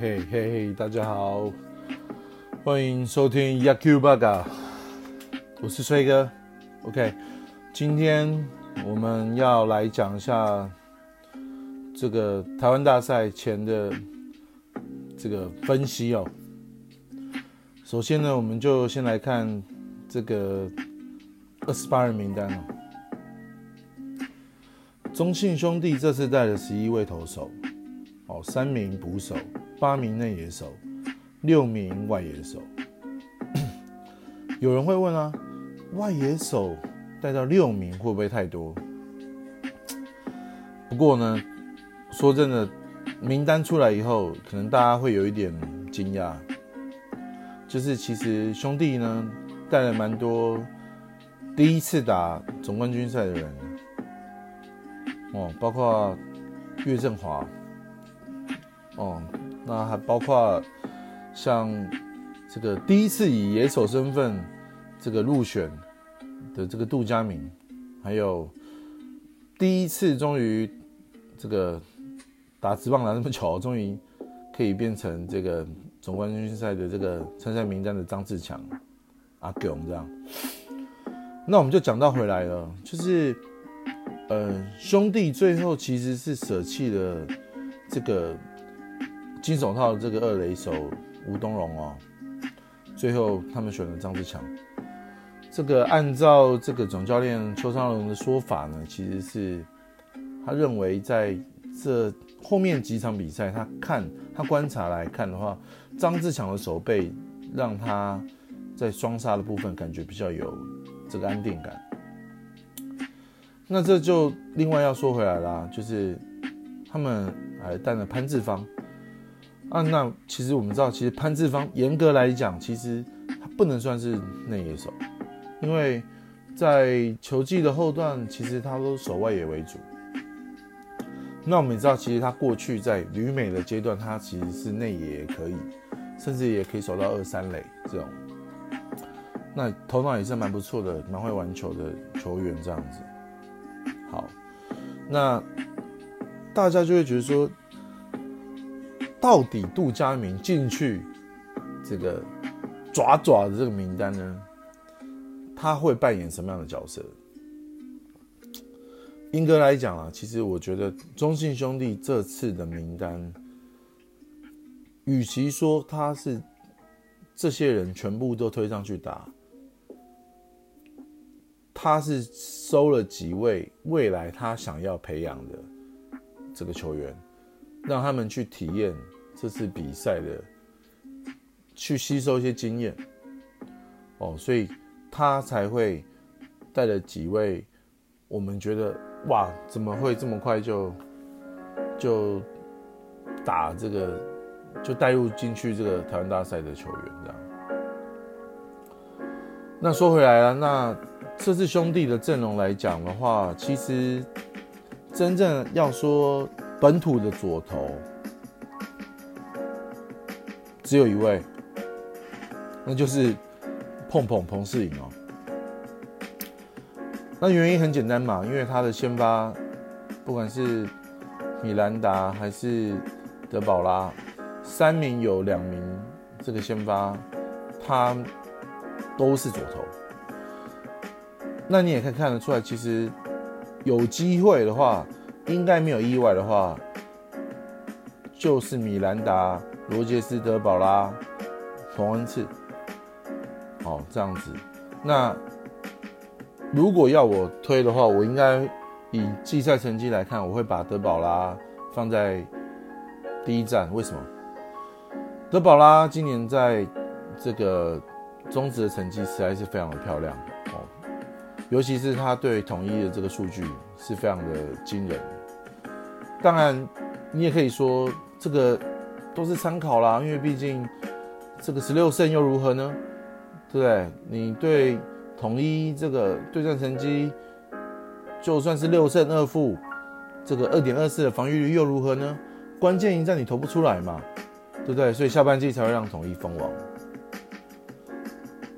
嘿嘿嘿，大家好，欢迎收听 Yaku Baga，我是崔哥。OK，今天我们要来讲一下这个台湾大赛前的这个分析哦。首先呢，我们就先来看这个二十八人名单哦。中信兄弟这次带了十一位投手，哦，三名捕手。八名内野手，六名外野手。有人会问啊，外野手带到六名会不会太多？不过呢，说真的，名单出来以后，可能大家会有一点惊讶，就是其实兄弟呢带了蛮多第一次打总冠军赛的人，哦，包括岳振华，哦。那还包括像这个第一次以野手身份这个入选的这个杜佳明，还有第一次终于这个打直棒打那么久，终于可以变成这个总冠军赛的这个参赛名单的张志强、阿勇这样。那我们就讲到回来了，就是呃兄弟最后其实是舍弃了这个。金手套这个二垒手吴东荣哦，最后他们选了张志强。这个按照这个总教练邱昌龙的说法呢，其实是他认为在这后面几场比赛，他看他观察来看的话，张志强的手背让他在双杀的部分感觉比较有这个安定感。那这就另外要说回来啦，就是他们还带了潘志芳。啊，那其实我们知道，其实潘志芳严格来讲，其实他不能算是内野手，因为在球季的后段，其实他都守外野为主。那我们也知道，其实他过去在旅美的阶段，他其实是内野也可以，甚至也可以守到二三垒这种。那头脑也是蛮不错的，蛮会玩球的球员这样子。好，那大家就会觉得说。到底杜佳明进去这个爪爪的这个名单呢？他会扮演什么样的角色？英哥来讲啊，其实我觉得中信兄弟这次的名单，与其说他是这些人全部都推上去打，他是收了几位未来他想要培养的这个球员。让他们去体验这次比赛的，去吸收一些经验，哦，所以他才会带了几位，我们觉得哇，怎么会这么快就就打这个，就带入进去这个台湾大赛的球员这样。那说回来了，那这次兄弟的阵容来讲的话，其实真正要说。本土的左投只有一位，那就是碰碰彭世颖哦。那原因很简单嘛，因为他的先发，不管是米兰达还是德保拉，三名有两名这个先发，他都是左投。那你也可以看得出来，其实有机会的话。应该没有意外的话，就是米兰达、罗杰斯、德保拉、冯恩赐，好这样子。那如果要我推的话，我应该以季赛成绩来看，我会把德保拉放在第一站。为什么？德保拉今年在这个中职的成绩实在是非常的漂亮哦，尤其是他对统一的这个数据是非常的惊人。当然，你也可以说这个都是参考啦，因为毕竟这个十六胜又如何呢？对不对？你对统一这个对战成绩，就算是六胜二负，这个二点二四的防御率又如何呢？关键一战你投不出来嘛，对不对？所以下半季才会让统一封王。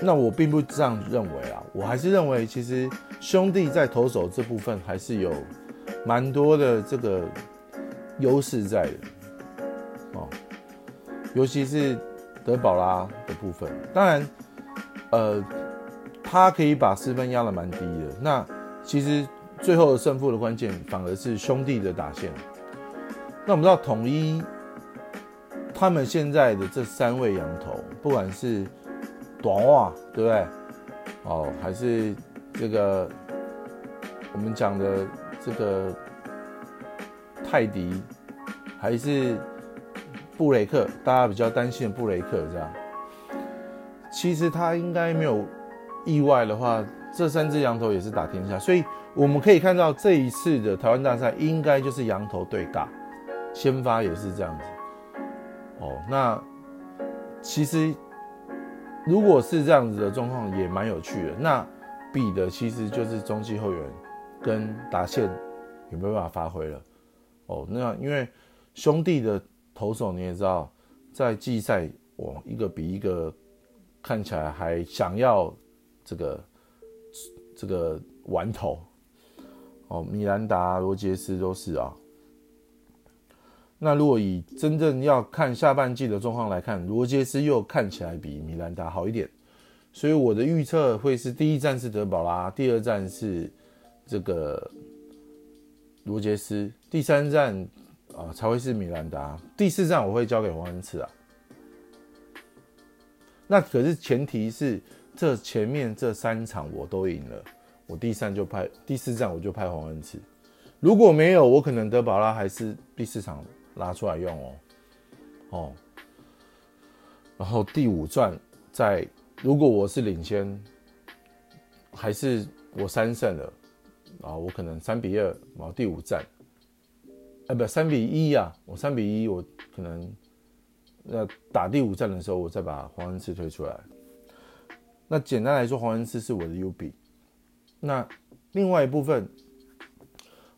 那我并不这样认为啊，我还是认为其实兄弟在投手这部分还是有。蛮多的这个优势在的，尤其是德保拉的部分。当然，呃，他可以把失分压得蛮低的。那其实最后胜负的关键反而是兄弟的打线。那我们知道统一他们现在的这三位羊头，不管是短袜，对不对？哦，还是这个我们讲的这个泰迪，还是布雷克，大家比较担心的布雷克这样。其实他应该没有意外的话，这三只羊头也是打天下，所以我们可以看到这一次的台湾大赛应该就是羊头对尬，先发也是这样子。哦，那其实。如果是这样子的状况，也蛮有趣的。那比的其实就是中继后援跟达线有没有办法发挥了。哦，那因为兄弟的投手你也知道，在季赛我一个比一个看起来还想要这个这个玩头。哦，米兰达、罗杰斯都是啊。那如果以真正要看下半季的状况来看，罗杰斯又看起来比米兰达好一点，所以我的预测会是第一站是德保拉，第二站是这个罗杰斯，第三站啊才会是米兰达，第四站我会交给黄恩赐啊。那可是前提是这前面这三场我都赢了，我第三就派第四站我就派黄恩赐，如果没有，我可能德保拉还是第四场。拉出来用哦，哦，然后第五站在，如果我是领先，还是我三胜了，啊，我可能三比二，然后第五站，哎，不，三比一呀，我三比一，我可能那打第五战的时候，我再把黄恩赐推出来。那简单来说，黄恩赐是我的 U B，那另外一部分，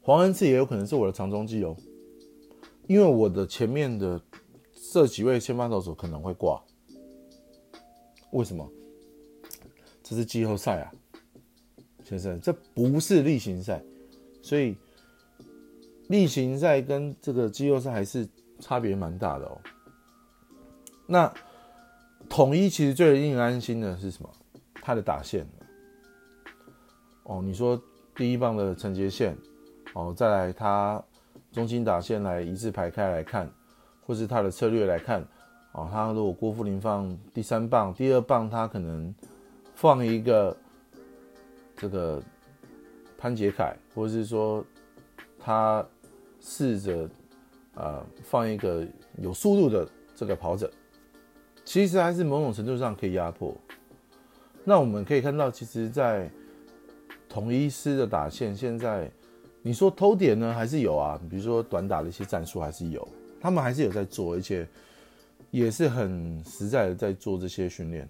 黄恩赐也有可能是我的长中计哦。因为我的前面的这几位先发投手可能会挂，为什么？这是季后赛啊，先生，这不是例行赛，所以例行赛跟这个季后赛还是差别蛮大的哦。那统一其实最令人安心的是什么？他的打线。哦，你说第一棒的陈杰宪，哦，再来他。中心打线来一字排开来看，或是他的策略来看，啊，他如果郭富林放第三棒，第二棒他可能放一个这个潘杰凯，或者是说他试着呃放一个有速度的这个跑者，其实还是某种程度上可以压迫。那我们可以看到，其实，在同一师的打线现在。你说偷点呢，还是有啊？比如说短打的一些战术还是有，他们还是有在做，而且也是很实在的在做这些训练。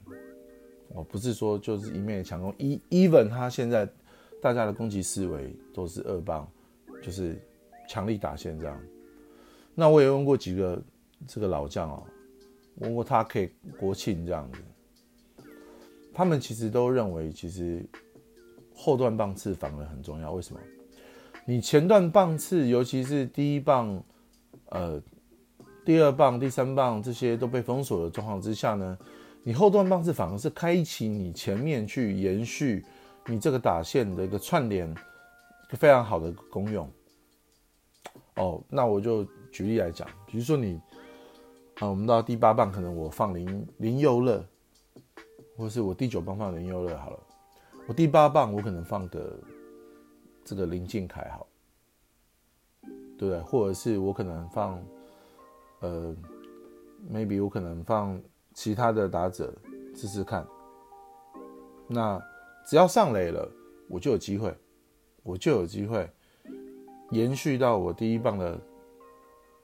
哦，不是说就是一面强攻，e even 他现在大家的攻击思维都是二棒，就是强力打线这样。那我也问过几个这个老将哦，问过他可以国庆这样子，他们其实都认为其实后段棒次反而很重要，为什么？你前段棒次，尤其是第一棒、呃，第二棒、第三棒这些都被封锁的状况之下呢，你后段棒次反而是开启你前面去延续你这个打线的一个串联，非常好的功用。哦，那我就举例来讲，比如说你啊，我们到第八棒可能我放林林佑乐，或是我第九棒放林佑乐好了，我第八棒我可能放个。这个林敬凯好，对不对？或者是我可能放，呃，maybe 我可能放其他的打者试试看。那只要上垒了，我就有机会，我就有机会延续到我第一棒的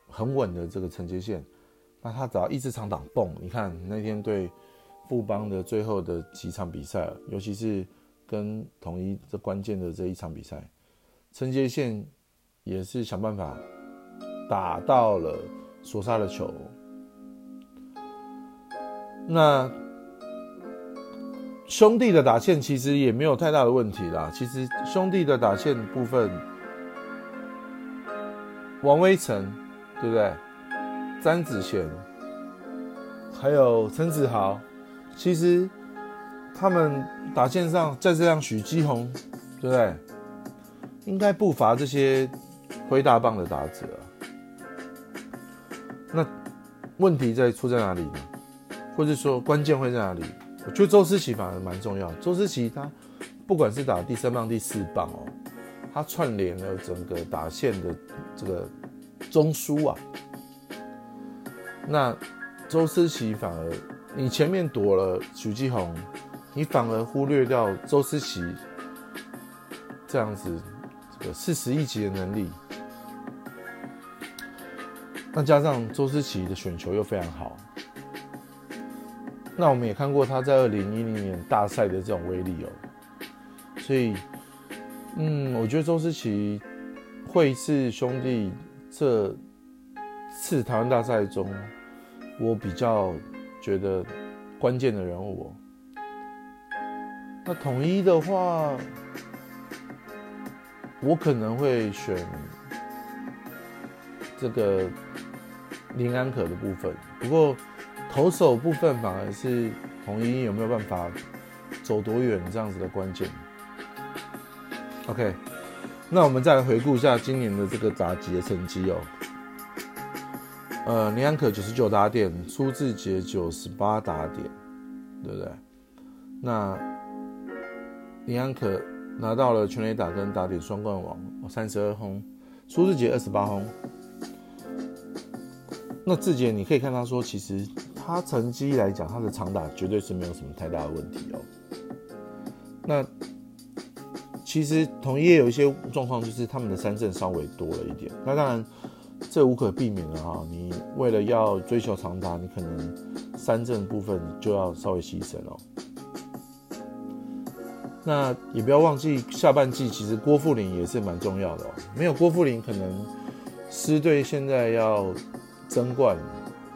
很稳的这个承接线。那他只要一直长挡蹦，你看那天对富邦的最后的几场比赛，尤其是。跟统一这关键的这一场比赛，承接线也是想办法打到了索杀的球。那兄弟的打线其实也没有太大的问题啦。其实兄弟的打线部分，王威成对不对？詹子贤还有陈子豪，其实他们打线上再这样许基宏，对不对？应该不乏这些挥大棒的打者。那问题在出在哪里呢？或者说关键会在哪里？我觉得周思齐反而蛮重要。周思齐他不管是打第三棒、第四棒哦，他串联了整个打线的这个中枢啊。那周思齐反而你前面躲了许继宏，你反而忽略掉周思齐这样子这个四十一级的能力。那加上周思齐的选球又非常好，那我们也看过他在二零一零年大赛的这种威力哦，所以，嗯，我觉得周思琪会是兄弟这次台湾大赛中我比较觉得关键的人物。那统一的话，我可能会选这个。林安可的部分，不过投手部分反而是统一有没有办法走多远这样子的关键。OK，那我们再来回顾一下今年的这个打击的成绩哦。呃，林安可九十九打点，苏志杰九十八打点，对不对？那林安可拿到了全垒打跟打点双冠王，三十二轰，苏志杰二十八轰。那志杰，你可以看他说，其实他成绩来讲，他的长打绝对是没有什么太大的问题哦。那其实统一也有一些状况，就是他们的三振稍微多了一点。那当然，这无可避免的哈。你为了要追求长打，你可能三振部分就要稍微牺牲哦。那也不要忘记，下半季其实郭富林也是蛮重要的哦。没有郭富林，可能狮队现在要。争冠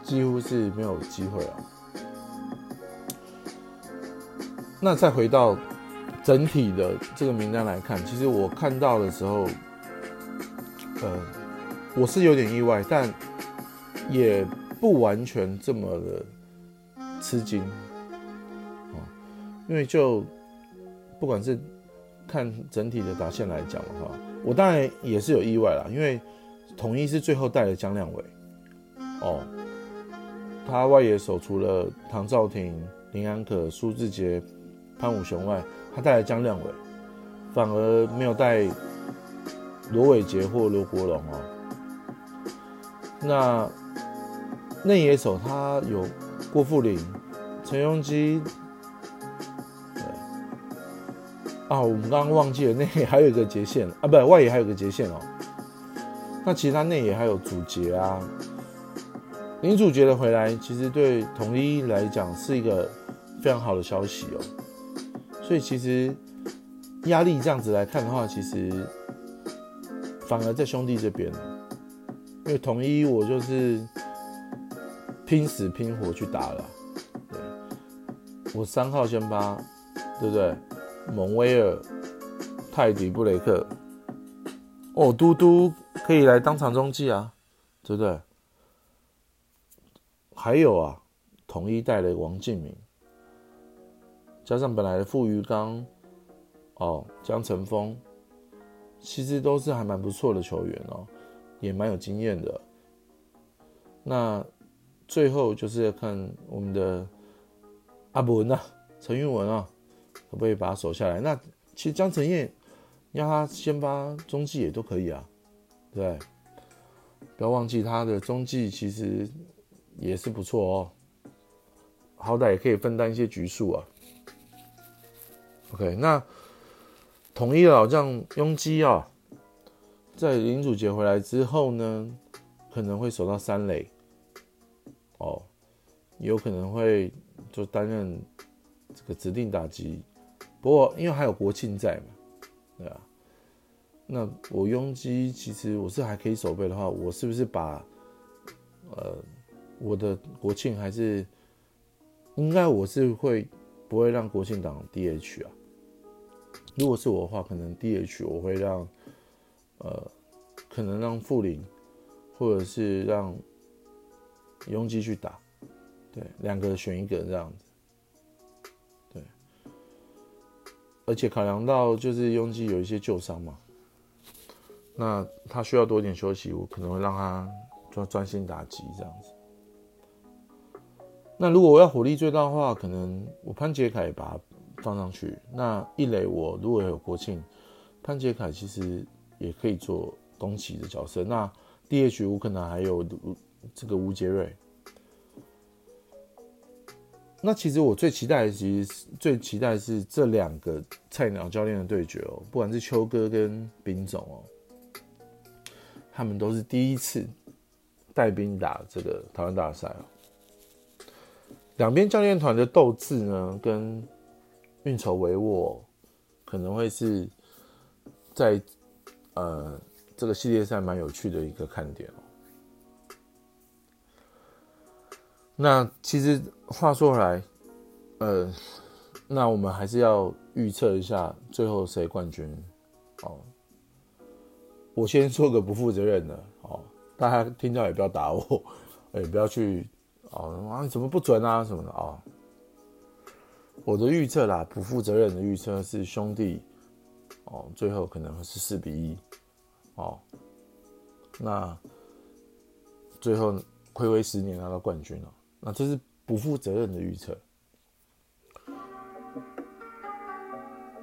几乎是没有机会啊。那再回到整体的这个名单来看，其实我看到的时候，呃，我是有点意外，但也不完全这么的吃惊啊。因为就不管是看整体的打线来讲的话，我当然也是有意外啦，因为统一是最后带了江亮伟。哦，他外野手除了唐兆廷、林安可、苏志杰、潘武雄外，他带来江亮伟，反而没有带罗伟杰或罗国龙哦。那内野手他有郭富林、陈庸基，啊，我们刚刚忘记了内野还有一个接线啊，不，外野还有个接线哦。那其他内野还有主杰啊。林主角的回来，其实对统一来讲是一个非常好的消息哦。所以其实压力这样子来看的话，其实反而在兄弟这边，因为统一我就是拼死拼活去打了。对，我三号先发，对不对？蒙威尔、泰迪、布雷克，哦，嘟嘟可以来当场中继啊，对不对？还有啊，统一带了王敬明，加上本来的傅余刚，哦，江晨峰，其实都是还蛮不错的球员哦，也蛮有经验的。那最后就是要看我们的阿文啊，陈韵文啊，可不可以把他守下来？那其实江晨燕要他先发中继也都可以啊，对，不要忘记他的中继其实。也是不错哦，好歹也可以分担一些局数啊。OK，那统一老将拥基啊，在林祖杰回来之后呢，可能会守到三垒，哦，有可能会就担任这个指定打击。不过因为还有国庆在嘛，对啊，那我拥挤其实我是还可以守备的话，我是不是把呃？我的国庆还是应该，我是会不会让国庆党 DH 啊？如果是我的话，可能 DH 我会让呃，可能让傅林或者是让拥基去打，对，两个选一个这样子，对，而且考量到就是拥挤有一些旧伤嘛，那他需要多一点休息，我可能会让他专专心打击这样子。那如果我要火力最大的话，可能我潘杰凯把放上去。那一垒我如果有国庆，潘杰凯其实也可以做东奇的角色。那 DH 我可能还有这个吴杰瑞。那其实我最期待的，其实最期待是这两个菜鸟教练的对决哦，不管是秋哥跟丙总哦，他们都是第一次带兵打这个台湾大赛哦。两边教练团的斗志呢，跟运筹帷幄，可能会是在呃这个系列赛蛮有趣的一个看点哦。那其实话说回来，呃，那我们还是要预测一下最后谁冠军哦。我先说个不负责任的哦，大家听到也不要打我，也不要去哦啊怎么不准啊什么的啊。我的预测啦，不负责任的预测是兄弟哦，最后可能是四比一哦。那最后暌违十年拿到冠军了。那这是不负责任的预测。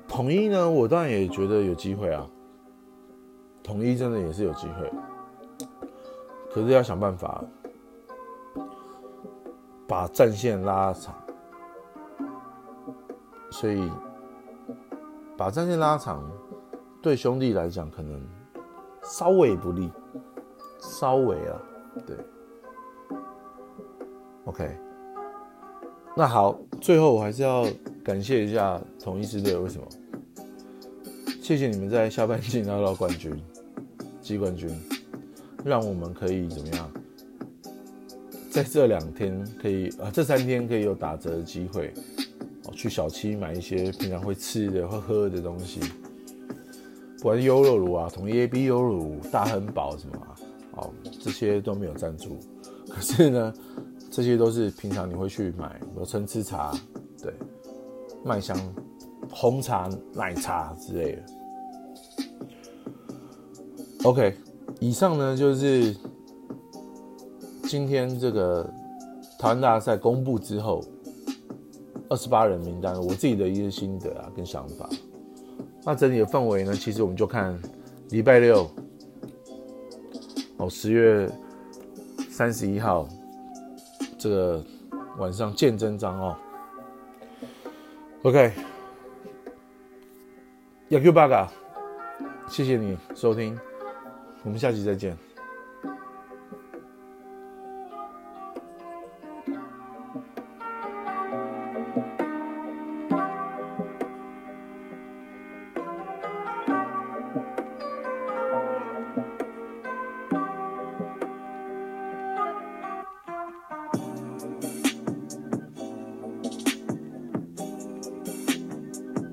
统一呢，我当然也觉得有机会啊。统一真的也是有机会，可是要想办法把战线拉长。所以把战线拉长，对兄弟来讲可能稍微不利，稍微啊，对。OK，那好，最后我还是要感谢一下统一师队，为什么？谢谢你们在下半季拿到冠军，季冠军，让我们可以怎么样？在这两天可以啊，这三天可以有打折的机会，哦，去小七买一些平常会吃的、会喝的东西，不管是优酪乳啊、统一 A B 优酪乳、大亨堡什么啊，哦，这些都没有赞助，可是呢。这些都是平常你会去买，有参差茶，对，麦香红茶、奶茶之类的。OK，以上呢就是今天这个台湾大赛公布之后，二十八人名单，我自己的一些心得啊跟想法。那整体的氛围呢，其实我们就看礼拜六，哦，十月三十一号。这个晚上见真章哦。OK，亚 Q 八嘎，谢谢你收听，我们下期再见。